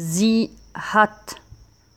Sie hat